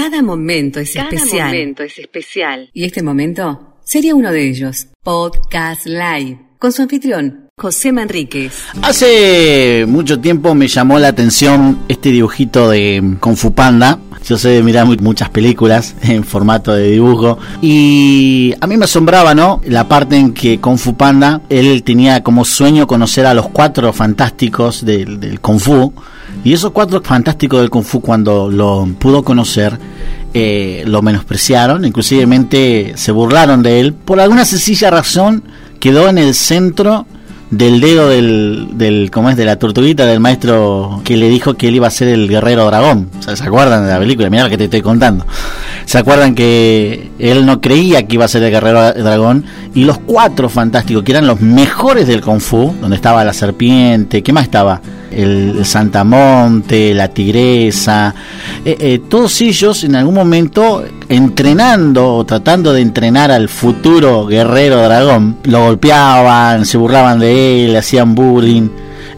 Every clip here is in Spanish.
Cada momento es Cada especial. momento es especial. Y este momento sería uno de ellos. Podcast Live. Con su anfitrión, José Manríquez. Hace mucho tiempo me llamó la atención este dibujito de Kung Fu Panda. Yo sé de mirar mu- muchas películas en formato de dibujo. Y a mí me asombraba, ¿no? La parte en que Kung Fu Panda, él tenía como sueño conocer a los cuatro fantásticos del, del Kung Fu. Y esos cuatro fantásticos del Kung Fu, cuando lo pudo conocer, eh, lo menospreciaron, inclusivemente se burlaron de él. Por alguna sencilla razón, quedó en el centro del dedo del, del ¿cómo es? de la tortuguita del maestro que le dijo que él iba a ser el guerrero dragón. ¿Se acuerdan de la película? Mira lo que te estoy contando. ¿Se acuerdan que él no creía que iba a ser el guerrero dragón? Y los cuatro fantásticos, que eran los mejores del Kung Fu, donde estaba la serpiente, ¿qué más estaba? El, Santamonte, la tigresa, eh, eh, todos ellos en algún momento entrenando o tratando de entrenar al futuro guerrero dragón, lo golpeaban, se burlaban de él, hacían bullying.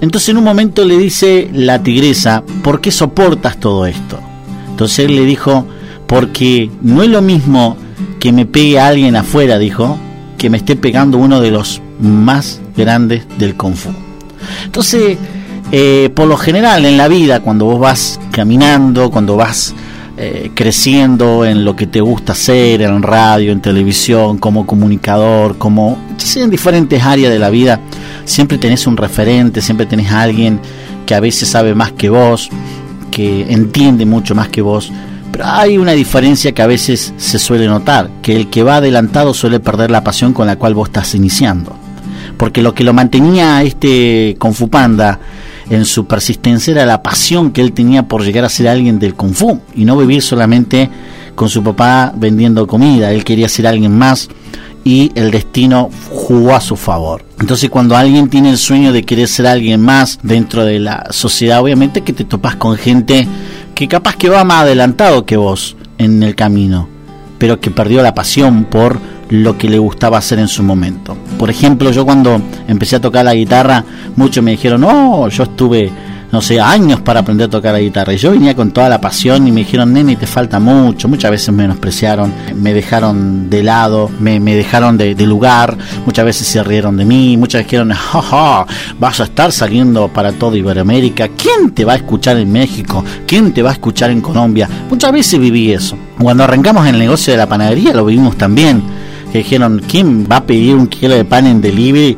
Entonces en un momento le dice la tigresa, ¿por qué soportas todo esto? Entonces él le dijo, porque no es lo mismo que me pegue a alguien afuera, dijo, que me esté pegando uno de los más grandes del Kung Fu. Entonces, eh, por lo general en la vida, cuando vos vas caminando, cuando vas eh, creciendo en lo que te gusta hacer, en radio, en televisión, como comunicador, como en diferentes áreas de la vida, siempre tenés un referente, siempre tenés a alguien que a veces sabe más que vos, que entiende mucho más que vos. Pero hay una diferencia que a veces se suele notar, que el que va adelantado suele perder la pasión con la cual vos estás iniciando. Porque lo que lo mantenía este Kung Fu Panda en su persistencia era la pasión que él tenía por llegar a ser alguien del Kung Fu y no vivir solamente con su papá vendiendo comida. Él quería ser alguien más y el destino jugó a su favor. Entonces cuando alguien tiene el sueño de querer ser alguien más dentro de la sociedad, obviamente que te topas con gente que capaz que va más adelantado que vos en el camino, pero que perdió la pasión por lo que le gustaba hacer en su momento. Por ejemplo, yo cuando empecé a tocar la guitarra, muchos me dijeron, no, yo estuve, no sé, años para aprender a tocar la guitarra. Y yo venía con toda la pasión y me dijeron, nene, te falta mucho. Muchas veces me menospreciaron, me dejaron de lado, me, me dejaron de, lugar, muchas veces se rieron de mí, muchas veces dijeron, jaja, vas a estar saliendo para toda Iberoamérica. ¿Quién te va a escuchar en México? ¿Quién te va a escuchar en Colombia? Muchas veces viví eso. Cuando arrancamos en el negocio de la panadería lo vivimos también que dijeron, ¿quién va a pedir un kilo de pan en delivery?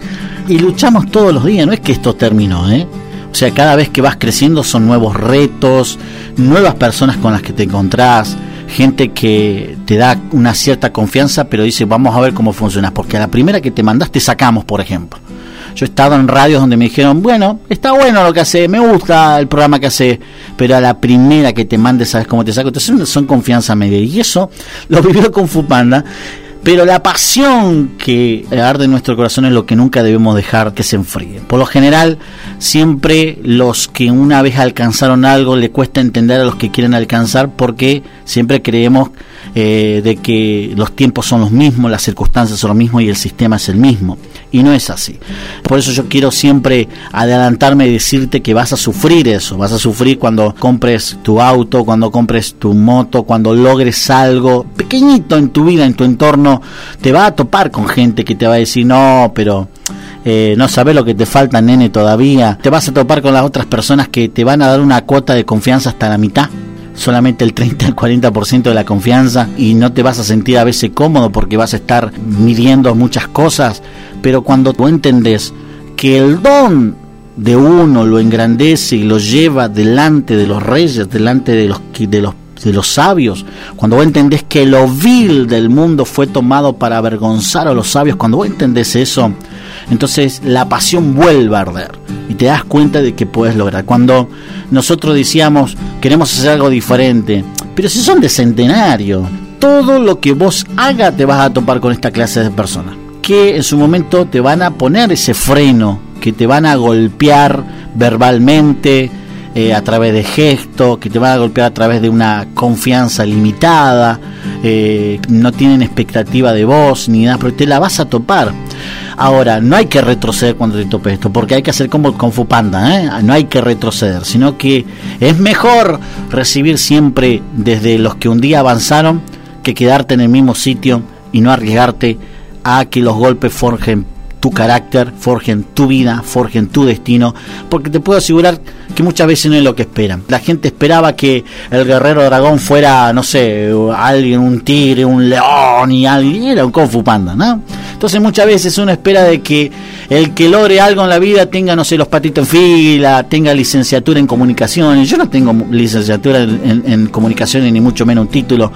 Y luchamos todos los días, no es que esto terminó, ¿eh? O sea, cada vez que vas creciendo son nuevos retos, nuevas personas con las que te encontrás, gente que te da una cierta confianza, pero dice, vamos a ver cómo funcionas, porque a la primera que te mandaste sacamos, por ejemplo. Yo he estado en radios donde me dijeron, bueno, está bueno lo que hace, me gusta el programa que hace, pero a la primera que te mande, sabes cómo te saco. Entonces son confianza media. Y eso lo vivió con Fupanda. Pero la pasión que arde en nuestro corazón es lo que nunca debemos dejar que se enfríe. Por lo general, siempre los que una vez alcanzaron algo le cuesta entender a los que quieren alcanzar porque siempre creemos eh, de que los tiempos son los mismos, las circunstancias son los mismos y el sistema es el mismo. Y no es así. Por eso yo quiero siempre adelantarme y decirte que vas a sufrir eso. Vas a sufrir cuando compres tu auto, cuando compres tu moto, cuando logres algo pequeñito en tu vida, en tu entorno. Te va a topar con gente que te va a decir, no, pero... Eh, no sabes lo que te falta, nene, todavía. Te vas a topar con las otras personas que te van a dar una cuota de confianza hasta la mitad solamente el 30 al 40% de la confianza y no te vas a sentir a veces cómodo porque vas a estar midiendo muchas cosas, pero cuando tú entendés que el don de uno lo engrandece y lo lleva delante de los reyes, delante de los de los de los sabios, cuando vos entendés que lo vil del mundo fue tomado para avergonzar a los sabios, cuando vos entendés eso, entonces la pasión vuelve a arder y te das cuenta de que puedes lograr. Cuando nosotros decíamos queremos hacer algo diferente, pero si son de centenario, todo lo que vos hagas te vas a topar con esta clase de personas que en su momento te van a poner ese freno, que te van a golpear verbalmente, eh, a través de gestos, que te van a golpear a través de una confianza limitada, eh, no tienen expectativa de vos ni nada, pero te la vas a topar. Ahora, no hay que retroceder cuando te tope esto, porque hay que hacer como con Fupanda, ¿eh? no hay que retroceder, sino que es mejor recibir siempre desde los que un día avanzaron que quedarte en el mismo sitio y no arriesgarte a que los golpes forjen tu carácter, forjen tu vida, forjen tu destino, porque te puedo asegurar que muchas veces no es lo que esperan. La gente esperaba que el guerrero dragón fuera, no sé, alguien, un tigre, un león y alguien, era un Kung Panda, ¿no? Entonces muchas veces uno espera de que el que logre algo en la vida tenga, no sé, los patitos en fila, tenga licenciatura en comunicaciones. Yo no tengo licenciatura en, en comunicaciones, ni mucho menos un título,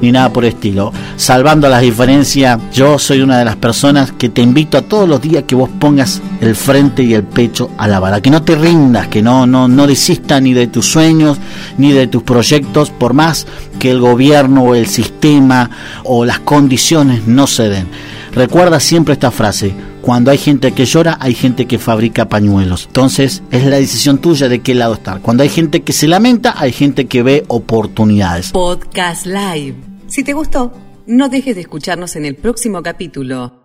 ni nada por el estilo. Salvando las diferencias, yo soy una de las personas que te invito a todos los días que vos pongas el frente y el pecho a la bala, que no te rindas, que no, no, no desistas ni de tus sueños, ni de tus proyectos, por más que el gobierno o el sistema o las condiciones no se den. Recuerda siempre esta frase, cuando hay gente que llora, hay gente que fabrica pañuelos. Entonces es la decisión tuya de qué lado estar. Cuando hay gente que se lamenta, hay gente que ve oportunidades. Podcast Live. Si te gustó, no dejes de escucharnos en el próximo capítulo.